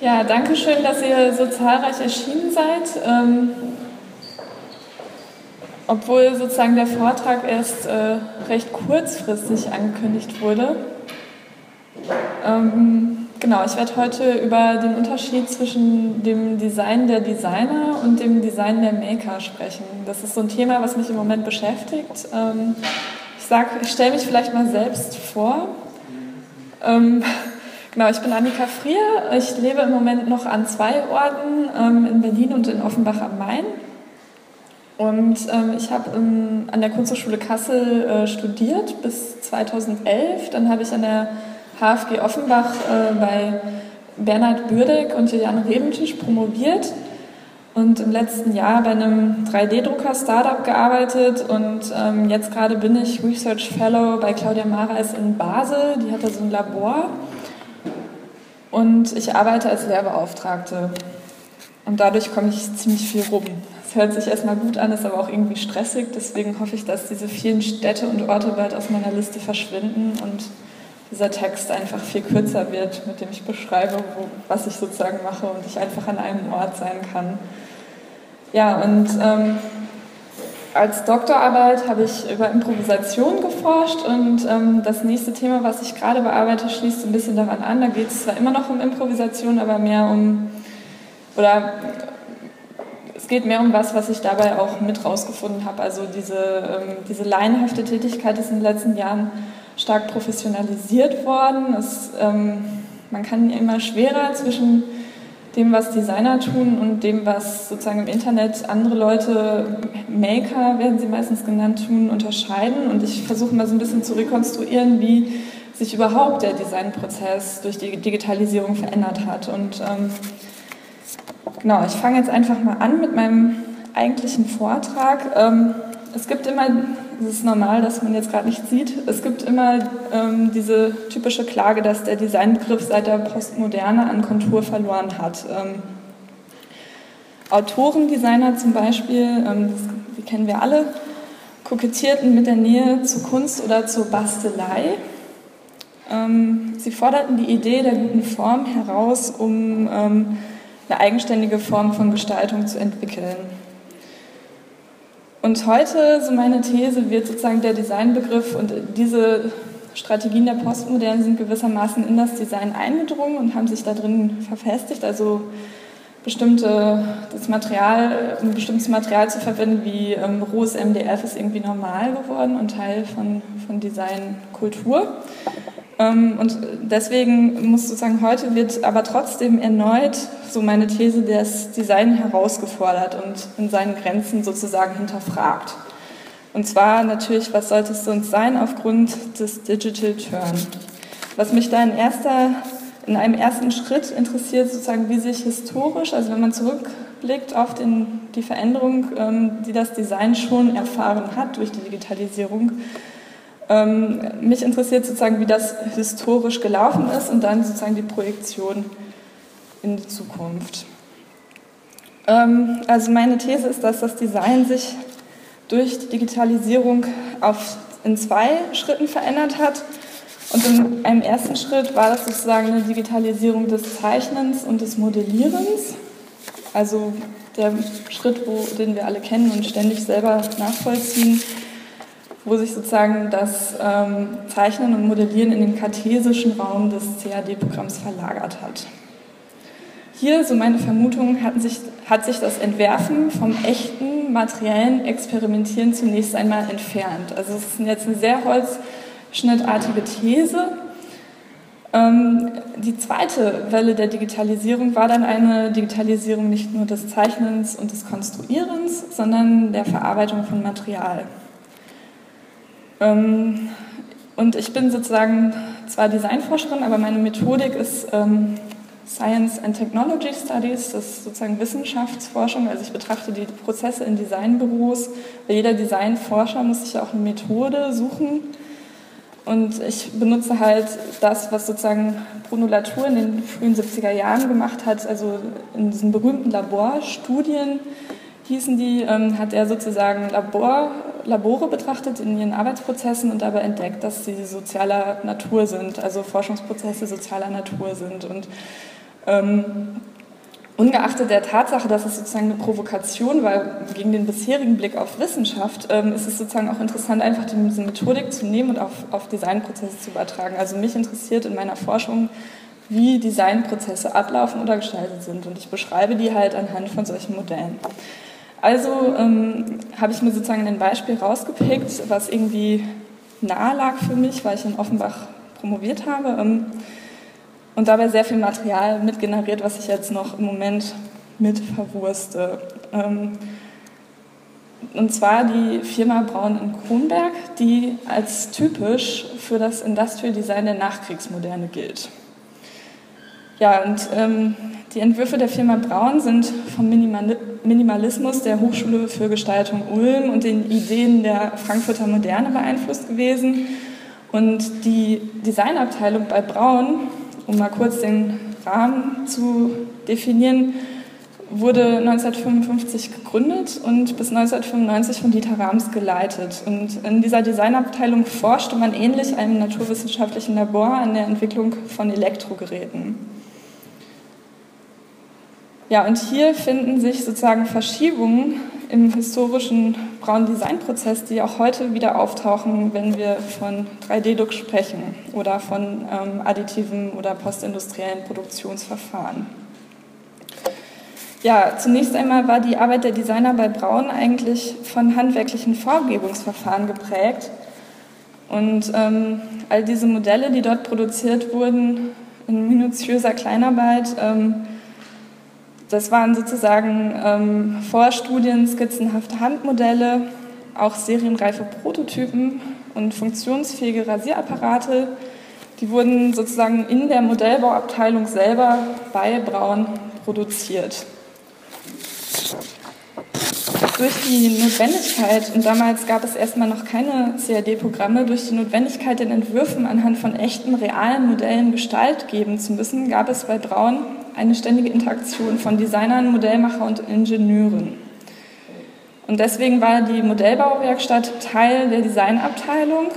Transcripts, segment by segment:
Ja, danke schön, dass ihr so zahlreich erschienen seid. Ähm, obwohl sozusagen der Vortrag erst äh, recht kurzfristig angekündigt wurde. Ähm, genau, ich werde heute über den Unterschied zwischen dem Design der Designer und dem Design der Maker sprechen. Das ist so ein Thema, was mich im Moment beschäftigt. Ähm, ich ich stelle mich vielleicht mal selbst vor. Ähm, genau, ich bin Annika Frier. Ich lebe im Moment noch an zwei Orten, ähm, in Berlin und in Offenbach am Main. Und ähm, ich habe an der Kunsthochschule Kassel äh, studiert bis 2011. Dann habe ich an der HFG Offenbach äh, bei Bernhard Bürdeck und Juliane Rebentisch promoviert und im letzten Jahr bei einem 3D-Drucker-Startup gearbeitet und ähm, jetzt gerade bin ich Research Fellow bei Claudia Mareis in Basel. Die hat da so ein Labor und ich arbeite als Lehrbeauftragte und dadurch komme ich ziemlich viel rum. Es hört sich erstmal gut an, ist aber auch irgendwie stressig. Deswegen hoffe ich, dass diese vielen Städte und Orte bald aus meiner Liste verschwinden und dieser Text einfach viel kürzer wird, mit dem ich beschreibe, wo, was ich sozusagen mache und ich einfach an einem Ort sein kann. Ja, und ähm, als Doktorarbeit habe ich über Improvisation geforscht und ähm, das nächste Thema, was ich gerade bearbeite, schließt ein bisschen daran an. Da geht es zwar immer noch um Improvisation, aber mehr um, oder es geht mehr um was, was ich dabei auch mit rausgefunden habe. Also diese, ähm, diese laienhafte Tätigkeit ist in den letzten Jahren stark professionalisiert worden. Es, ähm, man kann immer schwerer zwischen dem, was Designer tun und dem, was sozusagen im Internet andere Leute, Maker werden sie meistens genannt, tun, unterscheiden. Und ich versuche mal so ein bisschen zu rekonstruieren, wie sich überhaupt der Designprozess durch die Digitalisierung verändert hat. Und ähm, genau, ich fange jetzt einfach mal an mit meinem eigentlichen Vortrag. Ähm, es gibt immer es ist normal, dass man jetzt gerade nicht sieht. Es gibt immer ähm, diese typische Klage, dass der Designbegriff seit der Postmoderne an Kontur verloren hat. Ähm, Autorendesigner zum Beispiel, ähm, das, die kennen wir alle, kokettierten mit der Nähe zur Kunst oder zur Bastelei. Ähm, sie forderten die Idee der guten Form heraus, um ähm, eine eigenständige Form von Gestaltung zu entwickeln. Und heute, so meine These, wird sozusagen der Designbegriff und diese Strategien der Postmoderne sind gewissermaßen in das Design eingedrungen und haben sich da drin verfestigt. Also bestimmte, das Material, ein bestimmtes Material zu verwenden wie ähm, rohes MDF ist irgendwie normal geworden und Teil von, von Designkultur. Ähm, und deswegen muss sozusagen heute wird aber trotzdem erneut, so meine These, das Design herausgefordert und in seinen Grenzen sozusagen hinterfragt. Und zwar natürlich, was sollte es sonst sein aufgrund des Digital Turn. Was mich da in, erster, in einem ersten Schritt interessiert, sozusagen, wie sich historisch, also wenn man zurückblickt auf den, die Veränderung, ähm, die das Design schon erfahren hat durch die Digitalisierung, ähm, mich interessiert sozusagen, wie das historisch gelaufen ist und dann sozusagen die Projektion in die Zukunft. Ähm, also meine These ist, dass das Design sich durch die Digitalisierung auf, in zwei Schritten verändert hat. Und in einem ersten Schritt war das sozusagen eine Digitalisierung des Zeichnens und des Modellierens. Also der Schritt, wo, den wir alle kennen und ständig selber nachvollziehen, wo sich sozusagen das ähm, Zeichnen und Modellieren in den kartesischen Raum des CAD-Programms verlagert hat. Hier, so meine Vermutung, hat sich, hat sich das Entwerfen vom echten materiellen Experimentieren zunächst einmal entfernt. Also es ist jetzt eine sehr holzschnittartige These. Ähm, die zweite Welle der Digitalisierung war dann eine Digitalisierung nicht nur des Zeichnens und des Konstruierens, sondern der Verarbeitung von Material. Ähm, und ich bin sozusagen zwar Designforscherin, aber meine Methodik ist ähm, Science and Technology Studies, das ist sozusagen Wissenschaftsforschung. Also ich betrachte die Prozesse in Designbüros. Jeder Designforscher muss sich ja auch eine Methode suchen. Und ich benutze halt das, was sozusagen Bruno Latour in den frühen 70er Jahren gemacht hat, also in diesen berühmten Laborstudien hießen die, ähm, hat er sozusagen Labor, Labore betrachtet in ihren Arbeitsprozessen und dabei entdeckt, dass sie sozialer Natur sind, also Forschungsprozesse sozialer Natur sind. Und Ähm, ungeachtet der Tatsache, dass es sozusagen eine Provokation war gegen den bisherigen Blick auf Wissenschaft, ähm, ist es sozusagen auch interessant, einfach diese Methodik zu nehmen und auf, auf Designprozesse zu übertragen. Also mich interessiert in meiner Forschung, wie Designprozesse ablaufen oder gestaltet sind. Und ich beschreibe die halt anhand von solchen Modellen. Also ähm, habe ich mir sozusagen ein Beispiel rausgepickt, was irgendwie nahe lag für mich, weil ich in Offenbach promoviert habe ähm, und dabei sehr viel Material mitgeneriert, was ich jetzt noch im Moment mit verwurste. Ähm, und zwar die Firma Braun in Kronberg, die als typisch für das Industrial Design der Nachkriegsmoderne gilt. Ja, und ähm, die Entwürfe der Firma Braun sind vom Minimalismus der Hochschule für Gestaltung Ulm und den Ideen der Frankfurter Moderne beeinflusst gewesen. Und die Designabteilung bei Braun, um mal kurz den Rahmen zu definieren, wurde 1955 gegründet und bis 1995 von Dieter Rams geleitet. Und in dieser Designabteilung forschte man ähnlich einem naturwissenschaftlichen Labor an der Entwicklung von Elektrogeräten. Ja, und hier finden sich sozusagen Verschiebungen im historischen braunen Designprozess, die auch heute wieder auftauchen, wenn wir von 3D-Druck sprechen oder von ähm, additiven oder postindustriellen Produktionsverfahren. Ja, zunächst einmal war die Arbeit der Designer bei Braun eigentlich von handwerklichen Vorgebungsverfahren geprägt. Und ähm, all diese Modelle, die dort produziert wurden, in minutiöser Kleinarbeit, ähm, das waren sozusagen ähm, Vorstudien, skizzenhafte Handmodelle, auch serienreife Prototypen und funktionsfähige Rasierapparate. Die wurden sozusagen in der Modellbauabteilung selber bei Braun produziert. Durch die Notwendigkeit, und damals gab es erstmal noch keine CAD-Programme, durch die Notwendigkeit, den Entwürfen anhand von echten, realen Modellen Gestalt geben zu müssen, gab es bei Braun eine ständige Interaktion von Designern, Modellmacher und Ingenieuren. Und deswegen war die Modellbauwerkstatt Teil der Designabteilung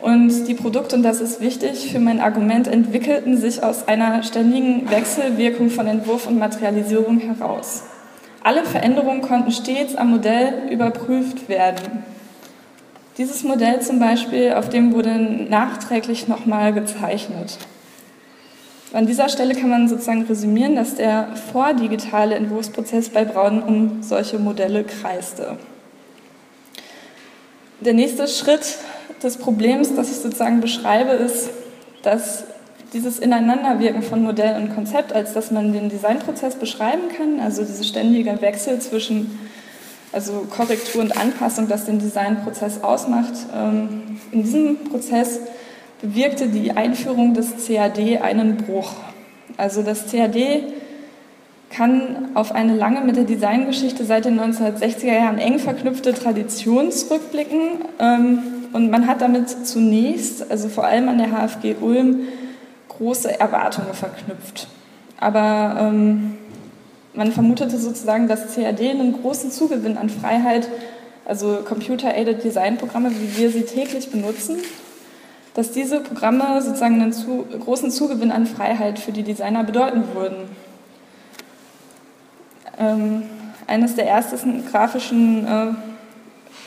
und die Produkte, und das ist wichtig für mein Argument, entwickelten sich aus einer ständigen Wechselwirkung von Entwurf und Materialisierung heraus. Alle Veränderungen konnten stets am Modell überprüft werden. Dieses Modell zum Beispiel, auf dem wurde nachträglich nochmal gezeichnet. An dieser Stelle kann man sozusagen resümieren, dass der vordigitale Entwurfsprozess bei Braun um solche Modelle kreiste. Der nächste Schritt des Problems, das ich sozusagen beschreibe, ist, dass dieses Ineinanderwirken von Modell und Konzept, als dass man den Designprozess beschreiben kann, also dieser ständige Wechsel zwischen also Korrektur und Anpassung, das den Designprozess ausmacht, ähm, in diesem Prozess bewirkte die Einführung des CAD einen Bruch. Also das CAD kann auf eine lange mit der Designgeschichte seit den 1960er Jahren eng verknüpfte Tradition zurückblicken. Ähm, und man hat damit zunächst, also vor allem an der HFG Ulm, große Erwartungen verknüpft. Aber ähm, man vermutete sozusagen, dass CAD einen großen Zugewinn an Freiheit, also Computer-Aided Design-Programme, wie wir sie täglich benutzen, dass diese Programme sozusagen einen zu, großen Zugewinn an Freiheit für die Designer bedeuten würden. Ähm, eines der ersten grafischen äh,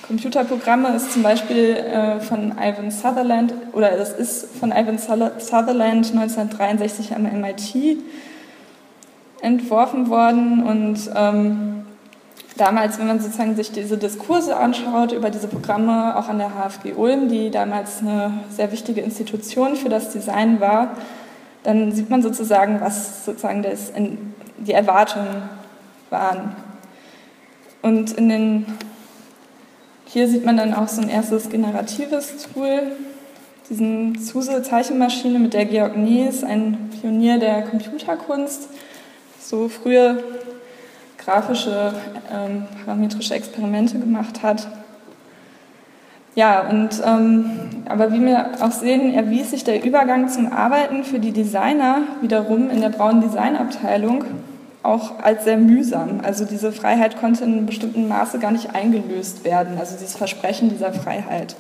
Computerprogramme ist zum Beispiel äh, von Ivan Sutherland, oder das ist von Ivan Sutherland 1963 am MIT entworfen worden und ähm, damals, wenn man sozusagen sich diese Diskurse anschaut über diese Programme, auch an der HFG Ulm, die damals eine sehr wichtige Institution für das Design war, dann sieht man sozusagen, was sozusagen das in, die Erwartungen waren. Und in den, hier sieht man dann auch so ein erstes generatives Tool, diesen SUSE-Zeichenmaschine, mit der Georg Nies, ein Pionier der Computerkunst, so früher grafische ähm, parametrische Experimente gemacht hat. Ja, und, ähm, aber wie wir auch sehen, erwies sich der Übergang zum Arbeiten für die Designer wiederum in der braunen Designabteilung auch als sehr mühsam. Also diese Freiheit konnte in einem bestimmten Maße gar nicht eingelöst werden, also dieses Versprechen dieser Freiheit.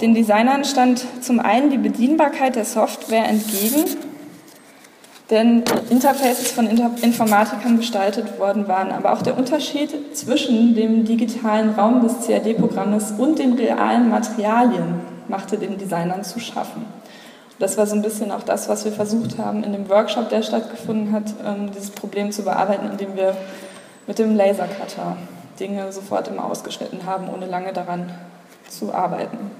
Den Designern stand zum einen die Bedienbarkeit der Software entgegen denn Interfaces von Informatikern gestaltet worden waren. Aber auch der Unterschied zwischen dem digitalen Raum des CAD-Programmes und den realen Materialien machte den Designern zu schaffen. Das war so ein bisschen auch das, was wir versucht haben, in dem Workshop, der stattgefunden hat, ähm, dieses Problem zu bearbeiten, indem wir mit dem Lasercutter Dinge sofort immer ausgeschnitten haben, ohne lange daran zu arbeiten.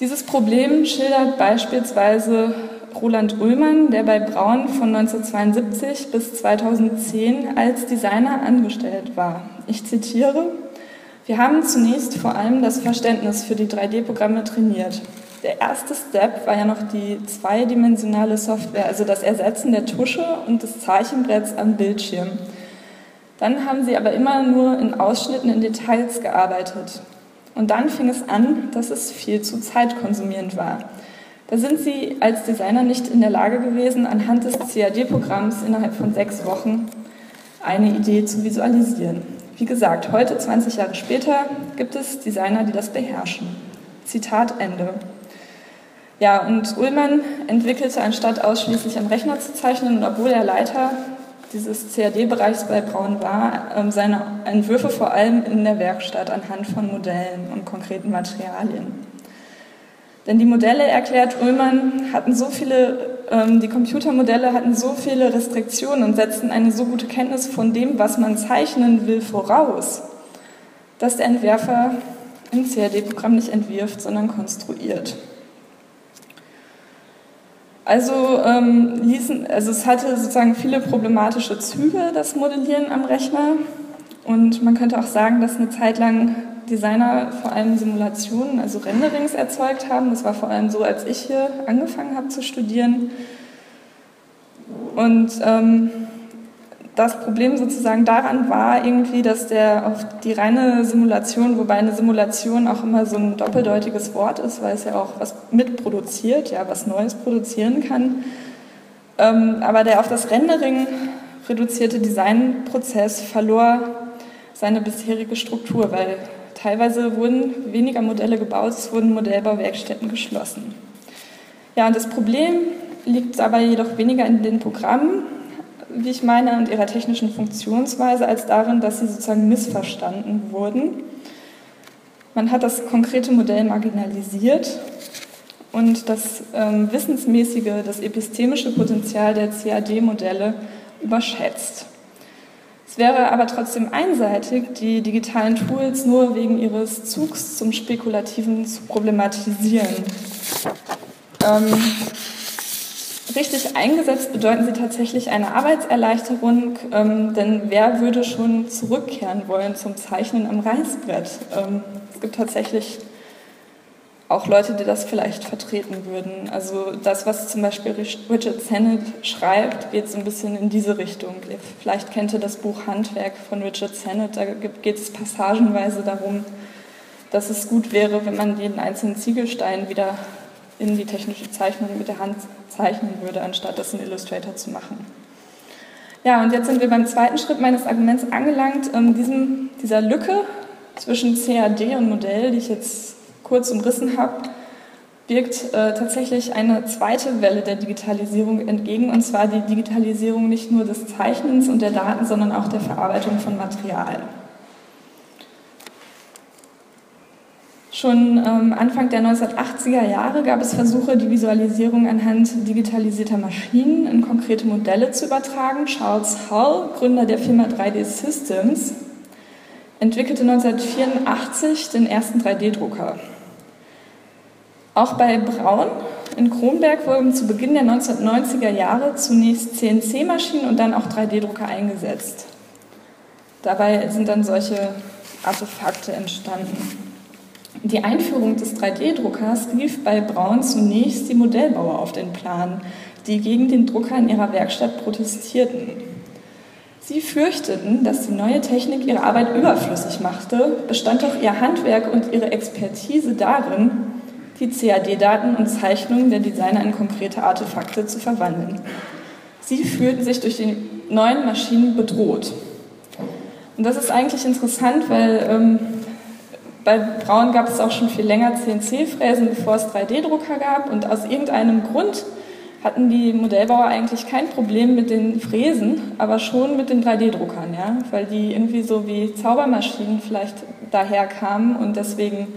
Dieses Problem schildert beispielsweise Roland Ullmann, der bei Braun von 1972 bis 2010 als Designer angestellt war. Ich zitiere, wir haben zunächst vor allem das Verständnis für die 3D-Programme trainiert. Der erste Step war ja noch die zweidimensionale Software, also das Ersetzen der Tusche und des Zeichenbretts am Bildschirm. Dann haben sie aber immer nur in Ausschnitten in Details gearbeitet. Und dann fing es an, dass es viel zu zeitkonsumierend war. Da sind sie als Designer nicht in der Lage gewesen, anhand des CAD-Programms innerhalb von sechs Wochen eine Idee zu visualisieren. Wie gesagt, heute, 20 Jahre später, gibt es Designer, die das beherrschen. Zitat Ende. Ja, und Ullmann entwickelte, anstatt ausschließlich am Rechner zu zeichnen, und obwohl er Leiter dieses CAD-Bereichs bei Braun war, ähm, seine Entwürfe vor allem in der Werkstatt anhand von Modellen und konkreten Materialien. Denn die Modelle, erklärt Ullmann, hatten so viele, ähm, die Computermodelle hatten so viele Restriktionen und setzten eine so gute Kenntnis von dem, was man zeichnen will, voraus, dass der Entwerfer im CAD-Programm nicht entwirft, sondern konstruiert. Also, ähm, ließen, also es hatte sozusagen viele problematische Züge, das Modellieren am Rechner. Und man könnte auch sagen, dass eine Zeit lang Designer vor allem Simulationen, also Renderings erzeugt haben. Das war vor allem so, als ich hier angefangen habe zu studieren. Und ähm, das Problem sozusagen daran war irgendwie, dass der auf die reine Simulation, wobei eine Simulation auch immer so ein doppeldeutiges Wort ist, weil es ja auch was mitproduziert, ja, was Neues produzieren kann, ähm, aber der auf das Rendering reduzierte Designprozess verlor seine bisherige Struktur, weil teilweise wurden weniger Modelle gebaut, es wurden Modellbauwerkstätten geschlossen. Ja, und das Problem liegt dabei jedoch weniger in den Programmen, wie ich meine, und ihrer technischen Funktionsweise, als darin, dass sie sozusagen missverstanden wurden. Man hat das konkrete Modell marginalisiert und das ähm, wissensmäßige, das epistemische Potenzial der CAD-Modelle überschätzt. Es wäre aber trotzdem einseitig, die digitalen Tools nur wegen ihres Zugs zum Spekulativen zu problematisieren. Ähm, Richtig eingesetzt bedeuten sie tatsächlich eine Arbeitserleichterung, ähm, denn wer würde schon zurückkehren wollen zum Zeichnen am Reißbrett? Ähm, es gibt tatsächlich auch Leute, die das vielleicht vertreten würden. Also das, was zum Beispiel Richard Sennett schreibt, geht so ein bisschen in diese Richtung. Vielleicht kennt ihr das Buch Handwerk von Richard Sennett, da geht es passagenweise darum, dass es gut wäre, wenn man jeden einzelnen Ziegelstein wieder in die technische Zeichnung mit der Hand zeichnen würde, anstatt das in Illustrator zu machen. Ja, und jetzt sind wir beim zweiten Schritt meines Arguments angelangt, ähm, diesem, dieser Lücke zwischen CAD und Modell, die ich jetzt kurz umrissen habe, birgt äh, tatsächlich eine zweite Welle der Digitalisierung entgegen, und zwar die Digitalisierung nicht nur des Zeichnens und der Daten, sondern auch der Verarbeitung von Material. Schon ähm, Anfang der 1980er Jahre gab es Versuche, die Visualisierung anhand digitalisierter Maschinen in konkrete Modelle zu übertragen. Charles Hull, Gründer der Firma 3D Systems, entwickelte 1984 den ersten 3D-Drucker. Auch bei Braun in Kronberg wurden zu Beginn der 1990er Jahre zunächst CNC-Maschinen und dann auch 3D-Drucker eingesetzt. Dabei sind dann solche Artefakte entstanden. Die Einführung des 3D-Druckers rief bei Braun zunächst die Modellbauer auf den Plan, die gegen den Drucker in ihrer Werkstatt protestierten. Sie fürchteten, dass die neue Technik ihre Arbeit überflüssig machte, bestand doch ihr Handwerk und ihre Expertise darin, die CAD-Daten und Zeichnungen der Designer in konkrete Artefakte zu verwandeln. Sie fühlten sich durch die neuen Maschinen bedroht. Und das ist eigentlich interessant, weil ähm, bei Braun gab es auch schon viel länger CNC-Fräsen, bevor es 3D-Drucker gab. Und aus irgendeinem Grund hatten die Modellbauer eigentlich kein Problem mit den Fräsen, aber schon mit den 3D-Druckern, ja, weil die irgendwie so wie Zaubermaschinen vielleicht daher kamen und deswegen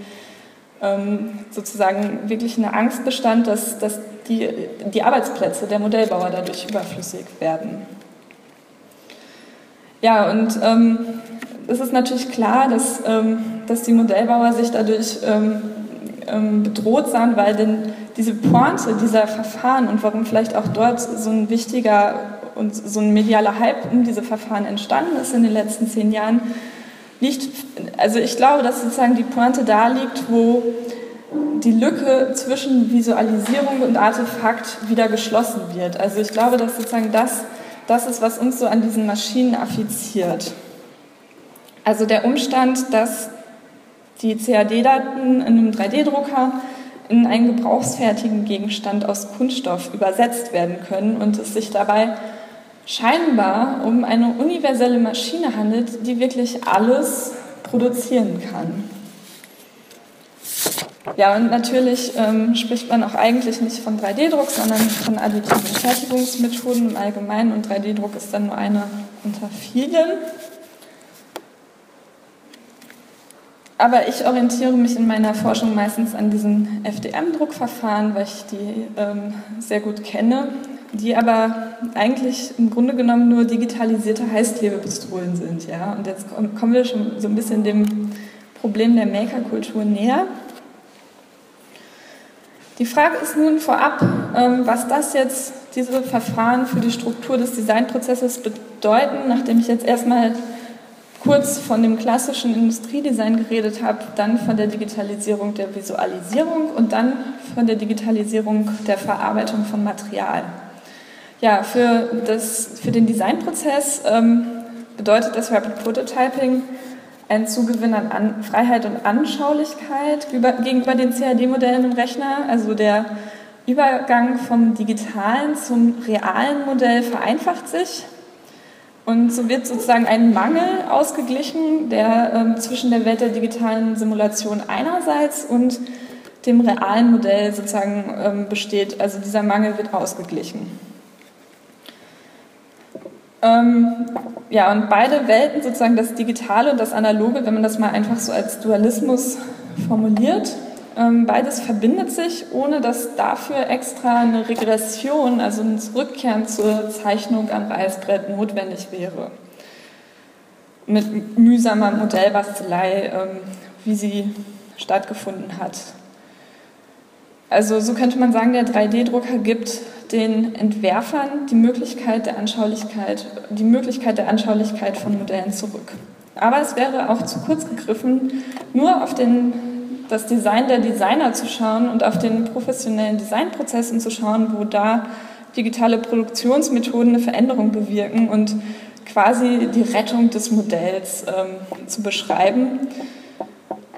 sozusagen wirklich eine Angst bestand, dass, dass die, die Arbeitsplätze der Modellbauer dadurch überflüssig werden. Ja, und ähm, es ist natürlich klar, dass, ähm, dass die Modellbauer sich dadurch ähm, ähm, bedroht sahen, weil denn diese Pointe dieser Verfahren und warum vielleicht auch dort so ein wichtiger und so ein medialer Hype um diese Verfahren entstanden ist in den letzten zehn Jahren, liegt, also ich glaube, dass sozusagen die Pointe da liegt, wo die Lücke zwischen Visualisierung und Artefakt wieder geschlossen wird. Also ich glaube, dass sozusagen das, das ist, was uns so an diesen Maschinen affiziert. Also der Umstand, dass die CAD-Daten in einem 3D-Drucker in einen gebrauchsfertigen Gegenstand aus Kunststoff übersetzt werden können und es sich dabei scheinbar um eine universelle Maschine handelt, die wirklich alles produzieren kann. Ja, und natürlich ähm, spricht man auch eigentlich nicht von 3D-Druck, sondern von additiven Fertigungsmethoden im Allgemeinen und 3D-Druck ist dann nur eine unter vielen. Aber ich orientiere mich in meiner Forschung meistens an diesen FDM-Druckverfahren, weil ich die ähm, sehr gut kenne, die aber eigentlich im Grunde genommen nur digitalisierte Heißklebepistolen sind. Ja? Und jetzt kommen wir schon so ein bisschen dem Problem der Makerkultur näher. Die Frage ist nun vorab, ähm, was das jetzt, diese Verfahren für die Struktur des Designprozesses bedeuten, nachdem ich jetzt erstmal kurz von dem klassischen Industriedesign geredet habe, dann von der Digitalisierung der Visualisierung und dann von der Digitalisierung der Verarbeitung von Material. Ja, für, das, für den Designprozess ähm, bedeutet das Rapid Prototyping, ein Zugewinn an, an Freiheit und Anschaulichkeit über, gegenüber den CAD-Modellen im Rechner. Also der Übergang vom digitalen zum realen Modell vereinfacht sich. Und so wird sozusagen ein Mangel ausgeglichen, der ähm, zwischen der Welt der digitalen Simulation einerseits und dem realen Modell sozusagen ähm, besteht. Also dieser Mangel wird ausgeglichen. Ähm, ja, und beide Welten, sozusagen das Digitale und das Analoge, wenn man das mal einfach so als Dualismus formuliert, ähm, beides verbindet sich, ohne dass dafür extra eine Regression, also ein Zurückkehren zur Zeichnung am Reißbrett notwendig wäre. Mit mühsamer Modellbastelei, ähm, wie sie stattgefunden hat. Also so könnte man sagen, der 3D-Drucker gibt den Entwerfern die Möglichkeit der Anschaulichkeit, die Möglichkeit der Anschaulichkeit von Modellen zurück. Aber es wäre auch zu kurz gegriffen, nur auf den, das Design der Designer zu schauen und auf den professionellen Designprozessen zu schauen, wo da digitale Produktionsmethoden eine Veränderung bewirken und quasi die Rettung des Modells ähm, zu beschreiben.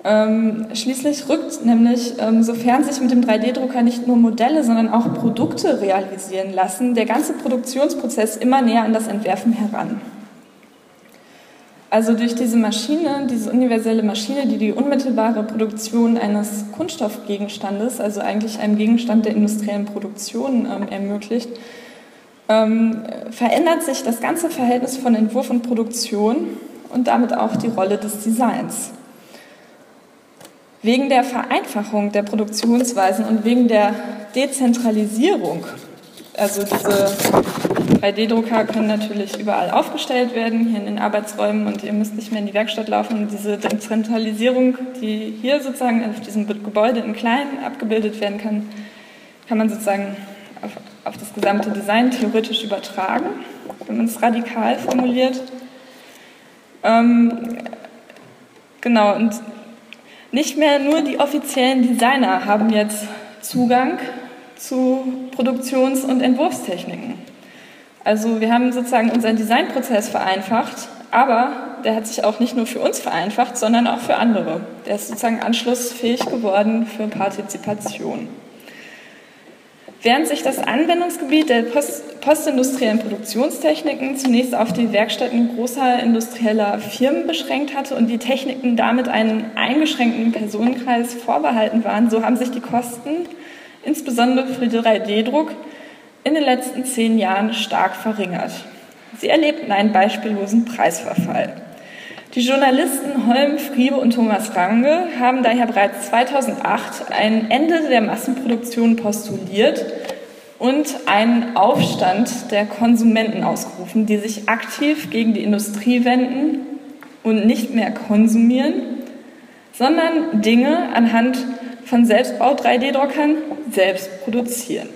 Ähm, schließlich rückt nämlich, ähm, sofern sich mit dem 3D-Drucker nicht nur Modelle, sondern auch Produkte realisieren lassen, der ganze Produktionsprozess immer näher an das Entwerfen heran. Also durch diese Maschine, diese universelle Maschine, die die unmittelbare Produktion eines Kunststoffgegenstandes, also eigentlich einem Gegenstand der industriellen Produktion ähm, ermöglicht, ähm, verändert sich das ganze Verhältnis von Entwurf und Produktion und damit auch die Rolle des Designs. Wegen der Vereinfachung der Produktionsweisen und wegen der Dezentralisierung, also diese 3D-Drucker können natürlich überall aufgestellt werden, hier in den Arbeitsräumen und ihr müsst nicht mehr in die Werkstatt laufen. Diese Dezentralisierung, die hier sozusagen auf diesem Gebäude in klein abgebildet werden kann, kann man sozusagen auf, auf das gesamte Design theoretisch übertragen, wenn man es radikal formuliert. Ähm, genau, und nicht mehr nur die offiziellen Designer haben jetzt Zugang zu Produktions- und Entwurfstechniken. Also wir haben sozusagen unseren Designprozess vereinfacht, aber der hat sich auch nicht nur für uns vereinfacht, sondern auch für andere. Der ist sozusagen anschlussfähig geworden für Partizipation. Während sich das Anwendungsgebiet der post postindustriellen Produktionstechniken zunächst auf die Werkstätten großer industrieller Firmen beschränkt hatte und die Techniken damit einen eingeschränkten Personenkreis vorbehalten waren, so haben sich die Kosten, insbesondere für den 3D-Druck, in den letzten zehn Jahren stark verringert. Sie erlebten einen beispiellosen Preisverfall. Die Journalisten Holm, Friebe und Thomas Range haben daher bereits 2008 ein Ende der Massenproduktion postuliert und einen Aufstand der Konsumenten ausgerufen, die sich aktiv gegen die Industrie wenden und nicht mehr konsumieren, sondern Dinge anhand von Selbstbau 3D-Druckern selbst produzieren.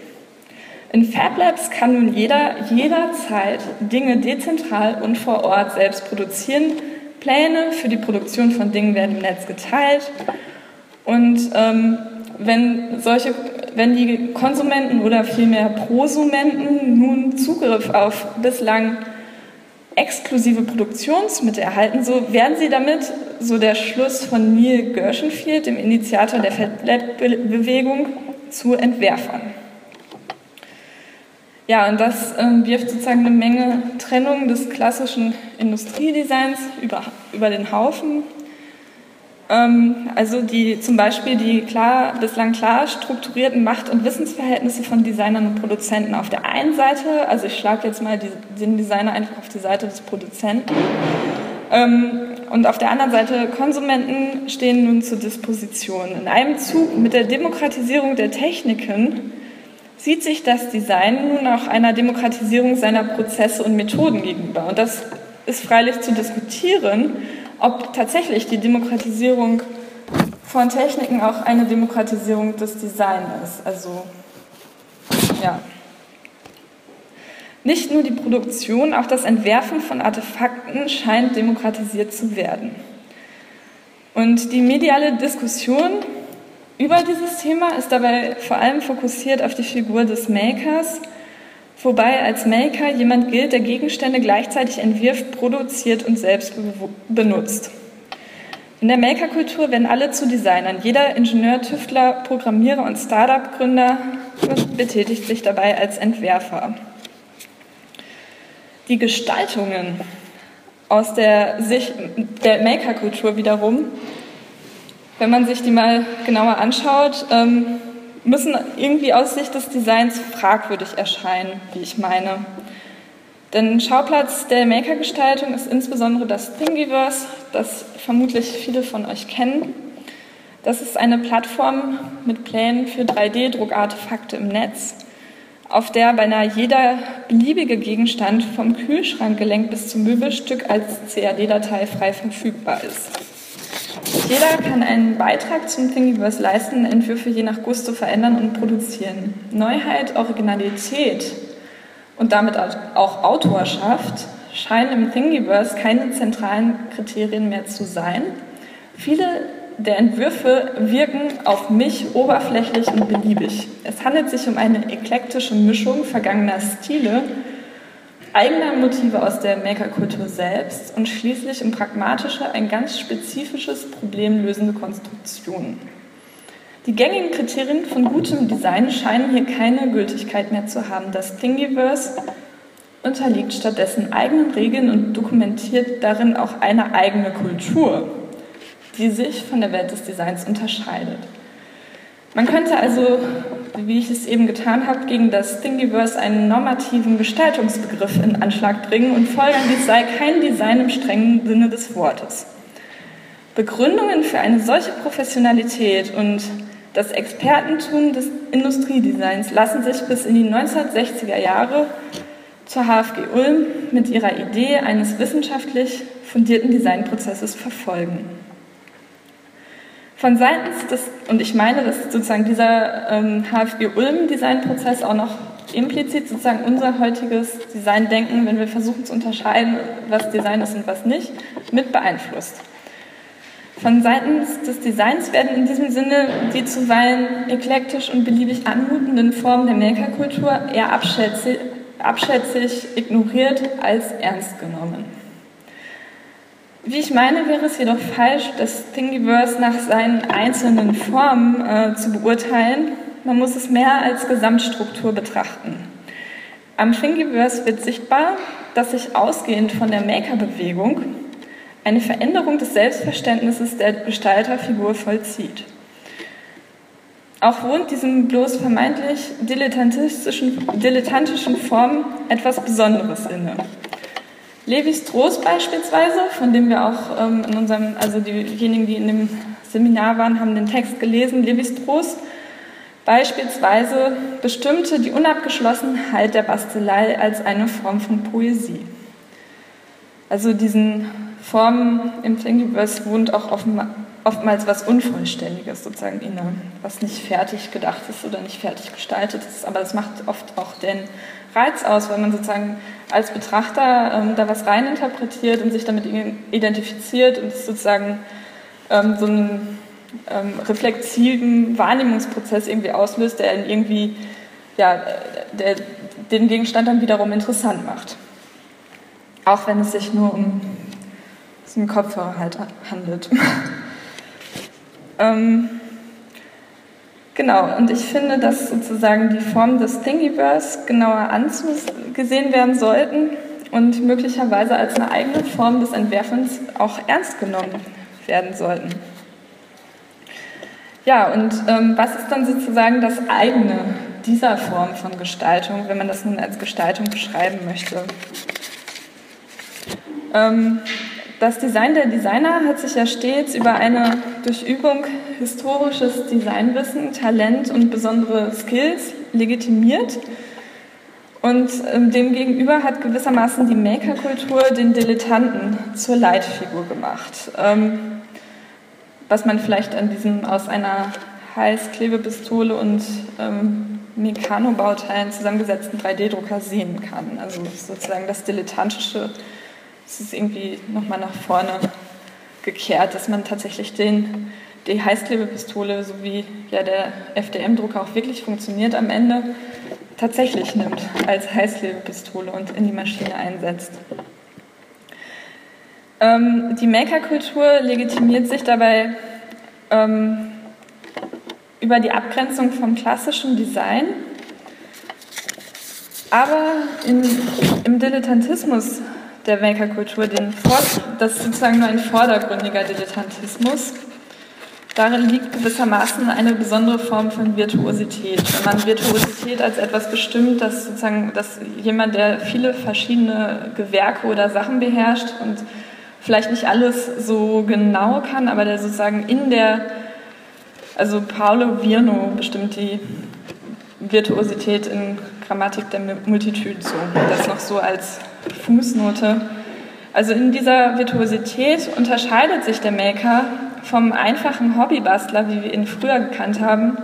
In FabLabs kann nun jeder jederzeit Dinge dezentral und vor Ort selbst produzieren. Pläne für die Produktion von Dingen werden im Netz geteilt. Und ähm, wenn, solche, wenn die Konsumenten oder vielmehr Prosumenten nun Zugriff auf bislang exklusive Produktionsmittel erhalten, so werden sie damit, so der Schluss von Neil Gershenfield, dem Initiator der FedLab-Bewegung, zu Entwerfern. Ja, und das ähm, wirft sozusagen eine Menge Trennung des klassischen Industriedesigns über, über den Haufen. Ähm, also die, zum Beispiel die klar, bislang klar strukturierten Macht- und Wissensverhältnisse von Designern und Produzenten auf der einen Seite, also ich schlage jetzt mal die, den Designer einfach auf die Seite des Produzenten, ähm, und auf der anderen Seite Konsumenten stehen nun zur Disposition. In einem Zug mit der Demokratisierung der Techniken sieht sich das Design nun auch einer Demokratisierung seiner Prozesse und Methoden gegenüber. Und das ist freilich zu diskutieren, ob tatsächlich die Demokratisierung von Techniken auch eine Demokratisierung des Designs ist. Also, ja. Nicht nur die Produktion, auch das Entwerfen von Artefakten scheint demokratisiert zu werden. Und die mediale Diskussion über dieses Thema ist dabei vor allem fokussiert auf die Figur des Makers, wobei als Maker jemand gilt, der Gegenstände gleichzeitig entwirft, produziert und selbst benutzt. In der Makerkultur werden alle zu Designern. Jeder Ingenieur, Tüftler, Programmierer und Startup-Gründer betätigt sich dabei als Entwerfer. Die Gestaltungen aus der Sicht der Makerkultur wiederum wenn man sich die mal genauer anschaut, ähm, müssen irgendwie aus Sicht des Designs fragwürdig erscheinen, wie ich meine. Denn Schauplatz der Maker-Gestaltung ist insbesondere das Thingiverse, das vermutlich viele von euch kennen. Das ist eine Plattform mit Plänen für 3D-Druckartefakte im Netz, auf der beinahe jeder beliebige Gegenstand vom Kühlschrankgelenk bis zum Möbelstück als CAD-Datei frei verfügbar ist. Jeder kann einen Beitrag zum Thingiverse leisten, Entwürfe je nach Gusto verändern und produzieren. Neuheit, Originalität und damit auch Autorschaft scheinen im Thingiverse keine zentralen Kriterien mehr zu sein. Viele der Entwürfe wirken auf mich oberflächlich und beliebig. Es handelt sich um eine eklektische Mischung vergangener Stile eigener Motive aus der Makerkultur selbst und schließlich um pragmatische, ein ganz spezifisches Problem lösende Konstruktionen. Die gängigen Kriterien von gutem Design scheinen hier keine Gültigkeit mehr zu haben. Das Thingiverse unterliegt stattdessen eigenen Regeln und dokumentiert darin auch eine eigene Kultur, die sich von der Welt des Designs unterscheidet. Man könnte also, wie ich es eben getan habe, gegen das Thingiverse einen normativen Gestaltungsbegriff in Anschlag bringen und folgern, dies sei kein Design im strengen Sinne des Wortes. Begründungen für eine solche Professionalität und das Expertentum des Industriedesigns lassen sich bis in die 1960er Jahre zur HFG Ulm mit ihrer Idee eines wissenschaftlich fundierten Designprozesses verfolgen. Von seitens des, und ich meine, dass sozusagen dieser ähm, HFG Ulm-Designprozess auch noch implizit sozusagen unser heutiges Designdenken, wenn wir versuchen zu unterscheiden, was Design ist und was nicht, mit beeinflusst. Von seitens des Designs werden in diesem Sinne die zuweilen eklektisch und beliebig anmutenden Formen der Makerkultur eher abschätzig, abschätzig ignoriert als ernst genommen. Wie ich meine, wäre es jedoch falsch, das Thingiverse nach seinen einzelnen Formen äh, zu beurteilen. Man muss es mehr als Gesamtstruktur betrachten. Am Thingiverse wird sichtbar, dass sich ausgehend von der Maker-Bewegung eine Veränderung des Selbstverständnisses der Gestalterfigur vollzieht. Auch wohnt diesem bloß vermeintlich dilettantistischen, dilettantischen Form etwas Besonderes inne. Levi Strauss beispielsweise, von dem wir auch ähm, in unserem, also diejenigen, die in dem Seminar waren, haben den Text gelesen. Levi Strauss beispielsweise bestimmte die Unabgeschlossenheit der Bastelei als eine Form von Poesie. Also diesen Formen im Thingiverse wohnt auch oftmals was Unvollständiges sozusagen inne, was nicht fertig gedacht ist oder nicht fertig gestaltet ist. Aber das macht oft auch den Reiz aus, weil man sozusagen als Betrachter ähm, da was reininterpretiert und sich damit identifiziert und sozusagen ähm, so einen ähm, reflexiven Wahrnehmungsprozess irgendwie auslöst, der irgendwie ja, der den Gegenstand dann wiederum interessant macht. Auch wenn es sich nur um so einen Kopfhörer halt handelt. ähm, genau, und ich finde, dass sozusagen die Formen des Thingiverse genauer angesehen werden sollten und möglicherweise als eine eigene Form des Entwerfens auch ernst genommen werden sollten. Ja, und ähm, was ist dann sozusagen das eigene dieser Form von Gestaltung, wenn man das nun als Gestaltung beschreiben möchte? Ähm, das Design der Designer hat sich ja stets über eine durch Übung historisches Designwissen, Talent und besondere Skills legitimiert. Und ähm, demgegenüber hat gewissermaßen die Maker-Kultur den Dilettanten zur Leitfigur gemacht. Ähm, was man vielleicht an diesem aus einer Heißklebepistole und ähm, Mekanobauteilen zusammengesetzten 3D-Drucker sehen kann. Also sozusagen das Dilettantische es ist irgendwie nochmal nach vorne gekehrt, dass man tatsächlich den, die Heißklebepistole, so wie ja der FDM-Drucker auch wirklich funktioniert am Ende, tatsächlich nimmt als Heißklebepistole und in die Maschine einsetzt. Ähm, die Maker-Kultur legitimiert sich dabei ähm, über die Abgrenzung vom klassischen Design, aber in, im Dilettantismus der Maker-Kultur, das ist sozusagen nur ein vordergründiger Dilettantismus. Darin liegt gewissermaßen eine besondere Form von Virtuosität. Wenn man Virtuosität als etwas bestimmt, dass sozusagen dass jemand, der viele verschiedene Gewerke oder Sachen beherrscht und vielleicht nicht alles so genau kann, aber der sozusagen in der, also Paolo Virno bestimmt die Virtuosität in Grammatik der Multitude so. Das noch so als Fußnote. Also in dieser Virtuosität unterscheidet sich der Maker vom einfachen Hobbybastler, wie wir ihn früher gekannt haben.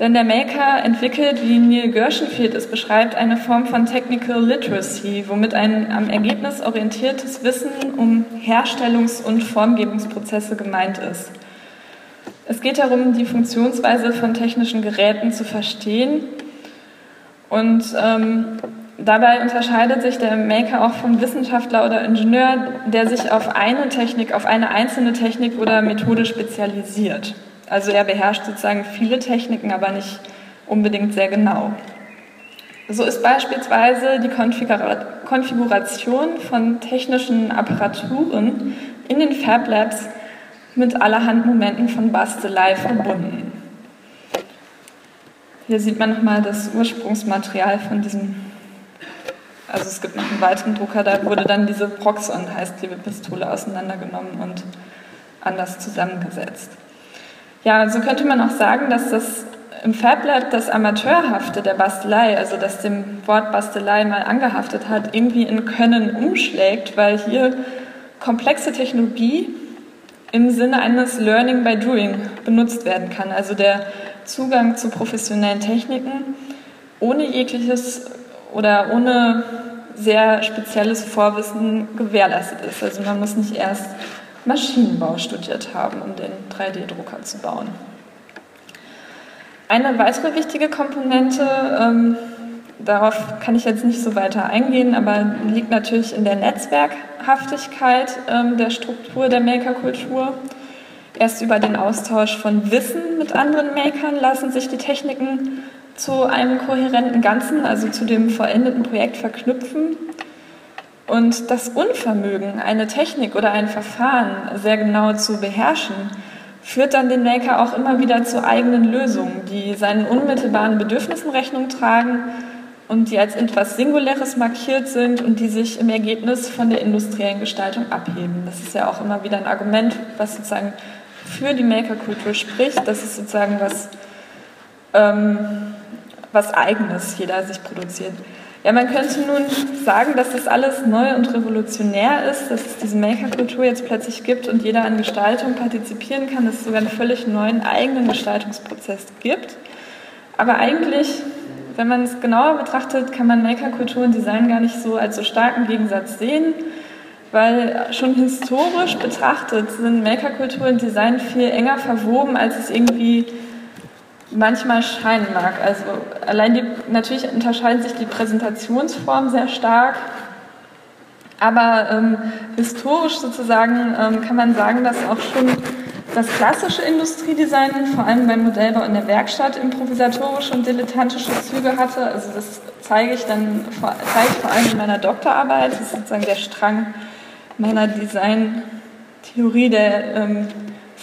Denn der Maker entwickelt, wie Neil Gershenfield es beschreibt, eine Form von Technical Literacy, womit ein am Ergebnis orientiertes Wissen um Herstellungs- und Formgebungsprozesse gemeint ist. Es geht darum, die Funktionsweise von technischen Geräten zu verstehen und ähm, dabei unterscheidet sich der Maker auch vom Wissenschaftler oder Ingenieur, der sich auf eine Technik, auf eine einzelne Technik oder Methode spezialisiert. Also er beherrscht sozusagen viele Techniken, aber nicht unbedingt sehr genau. So ist beispielsweise die Konfiguration von technischen Apparaturen in den Fab Labs mit allerhand Momenten von Bastelei verbunden. Hier sieht man nochmal das Ursprungsmaterial von diesem, also es gibt noch einen weiteren Drucker, da wurde dann diese Proxon, heißt die Pistole, auseinandergenommen und anders zusammengesetzt. Ja, so könnte man auch sagen, dass das im FabLab das Amateurhafte der Bastelei, also das dem Wort Bastelei mal angehaftet hat, irgendwie in Können umschlägt, weil hier komplexe Technologie im Sinne eines Learning by Doing benutzt werden kann. Also der Zugang zu professionellen Techniken ohne jegliches oder ohne sehr spezielles Vorwissen gewährleistet ist. Also man muss nicht erst Maschinenbau studiert haben, um den 3D-Drucker zu bauen. Eine weitere wichtige Komponente, ähm, darauf kann ich jetzt nicht so weiter eingehen, aber liegt natürlich in der Netzwerkhaftigkeit ähm, der Struktur der Makerkultur. Erst über den Austausch von Wissen mit anderen Makern lassen sich die Techniken zu einem kohärenten Ganzen, also zu dem vollendeten Projekt verknüpfen. Und das Unvermögen, eine Technik oder ein Verfahren sehr genau zu beherrschen, führt dann den Maker auch immer wieder zu eigenen Lösungen, die seinen unmittelbaren Bedürfnissen Rechnung tragen und die als etwas Singuläres markiert sind und die sich im Ergebnis von der industriellen Gestaltung abheben. Das ist ja auch immer wieder ein Argument, was sozusagen für die Makerkultur spricht. Das ist sozusagen was, ähm, was Eigenes jeder sich produziert. Ja, man könnte nun sagen, dass das alles neu und revolutionär ist, dass es diese Makerkultur jetzt plötzlich gibt und jeder an Gestaltung partizipieren kann, dass es sogar einen völlig neuen eigenen Gestaltungsprozess gibt. Aber eigentlich, wenn man es genauer betrachtet, kann man Makerkultur und Design gar nicht so als so starken Gegensatz sehen, weil schon historisch betrachtet sind Makerkultur und Design viel enger verwoben, als es irgendwie manchmal scheinen mag. Also allein die, natürlich unterscheiden sich die Präsentationsformen sehr stark, aber ähm, historisch sozusagen ähm, kann man sagen, dass auch schon das klassische Industriedesign, vor allem beim Modellbau in der Werkstatt, improvisatorische und dilettantische Züge hatte. Also das zeige ich dann zeige ich vor allem in meiner Doktorarbeit. Das ist sozusagen der Strang meiner Designtheorie, der ähm,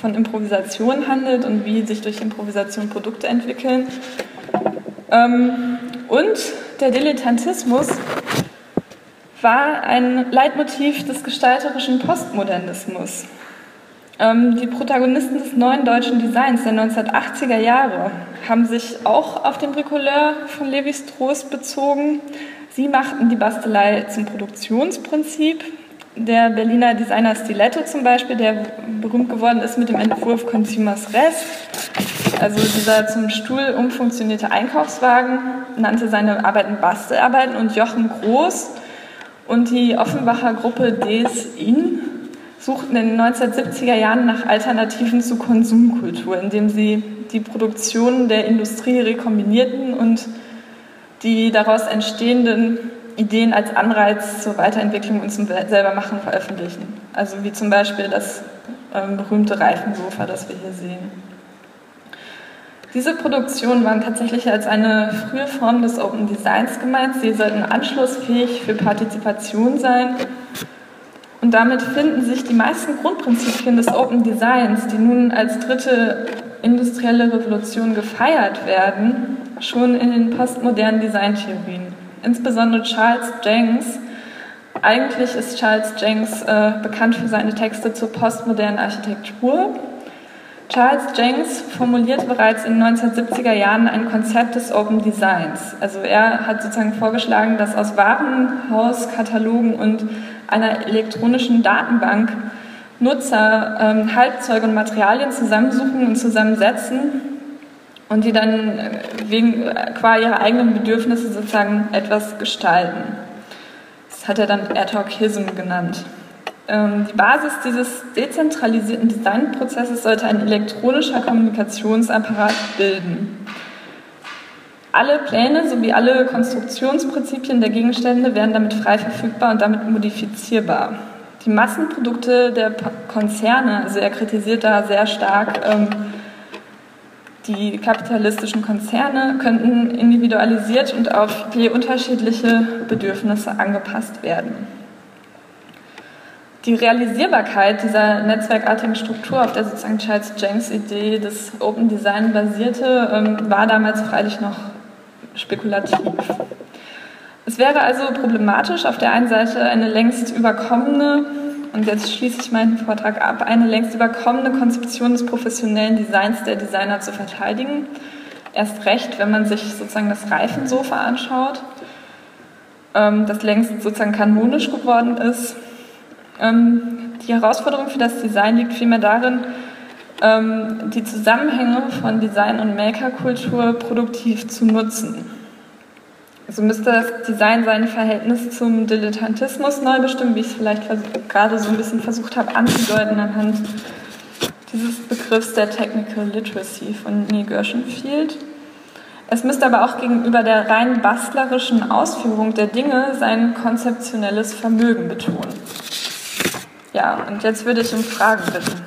von Improvisation handelt und wie sich durch Improvisation Produkte entwickeln. Ähm, und der Dilettantismus war ein Leitmotiv des gestalterischen Postmodernismus. Ähm, die Protagonisten des neuen deutschen Designs der 1980er Jahre haben sich auch auf den Bricoleur von Levi-Strauss bezogen. Sie machten die Bastelei zum Produktionsprinzip der Berliner Designer Stiletto zum Beispiel, der berühmt geworden ist mit dem Entwurf Consumers Rest, also dieser zum Stuhl umfunktionierte Einkaufswagen, nannte seine Arbeiten Bastelarbeiten und Jochen Groß. Und die Offenbacher Gruppe Des In suchten in den 1970er Jahren nach Alternativen zur Konsumkultur, indem sie die Produktion der Industrie rekombinierten und die daraus entstehenden Ideen als Anreiz zur Weiterentwicklung und zum Selbermachen veröffentlichen. Also wie zum Beispiel das ähm, berühmte Reifensofa, das wir hier sehen. Diese Produktionen waren tatsächlich als eine frühe Form des Open Designs gemeint. Sie sollten anschlussfähig für Partizipation sein. Und damit finden sich die meisten Grundprinzipien des Open Designs, die nun als dritte industrielle Revolution gefeiert werden, schon in den postmodernen Designtheorien insbesondere Charles Jenks. Eigentlich ist Charles Jenks äh, bekannt für seine Texte zur postmodernen Architektur. Charles Jenks formulierte bereits in den 1970er Jahren ein Konzept des Open Designs. Also er hat sozusagen vorgeschlagen, dass aus Warenhauskatalogen und einer elektronischen Datenbank Nutzer ähm, Halbzeuge und Materialien zusammensuchen und zusammensetzen und die dann äh, wegen, äh, qua ihrer eigenen Bedürfnisse sozusagen etwas gestalten. Das hat er dann Ad-Hoc-Hism genannt. Ähm, die Basis dieses dezentralisierten Designprozesses sollte ein elektronischer Kommunikationsapparat bilden. Alle Pläne sowie alle Konstruktionsprinzipien der Gegenstände werden damit frei verfügbar und damit modifizierbar. Die Massenprodukte der Konzerne, also er kritisiert da sehr stark ähm, die kapitalistischen Konzerne könnten individualisiert und auf je unterschiedliche Bedürfnisse angepasst werden. Die Realisierbarkeit dieser netzwerkartigen Struktur, auf der sozusagen Charles Jenks Idee des Open Design basierte, ähm, war damals freilich noch spekulativ. Es wäre also problematisch, auf der einen Seite eine längst überkommene und jetzt schließe ich meinen Vortrag ab, eine längst überkommene Konzeption des professionellen Designs der Designer zu verteidigen. Erst recht, wenn man sich sozusagen das Reifensofa anschaut, ähm, das längst sozusagen kanonisch geworden ist. Ähm, die Herausforderung für das Design liegt vielmehr darin, ähm, die Zusammenhänge von Design und Makerkultur produktiv zu nutzen. Also müsste das Design sein Verhältnis zum Dilettantismus neu bestimmen, wie ich es vielleicht gerade so ein bisschen versucht habe anzudeuten anhand dieses Begriffs der Technical Literacy von Neil Gershenfield. Es müsste aber auch gegenüber der rein bastlerischen Ausführung der Dinge sein konzeptionelles Vermögen betonen. Ja, und jetzt würde ich um Fragen bitten.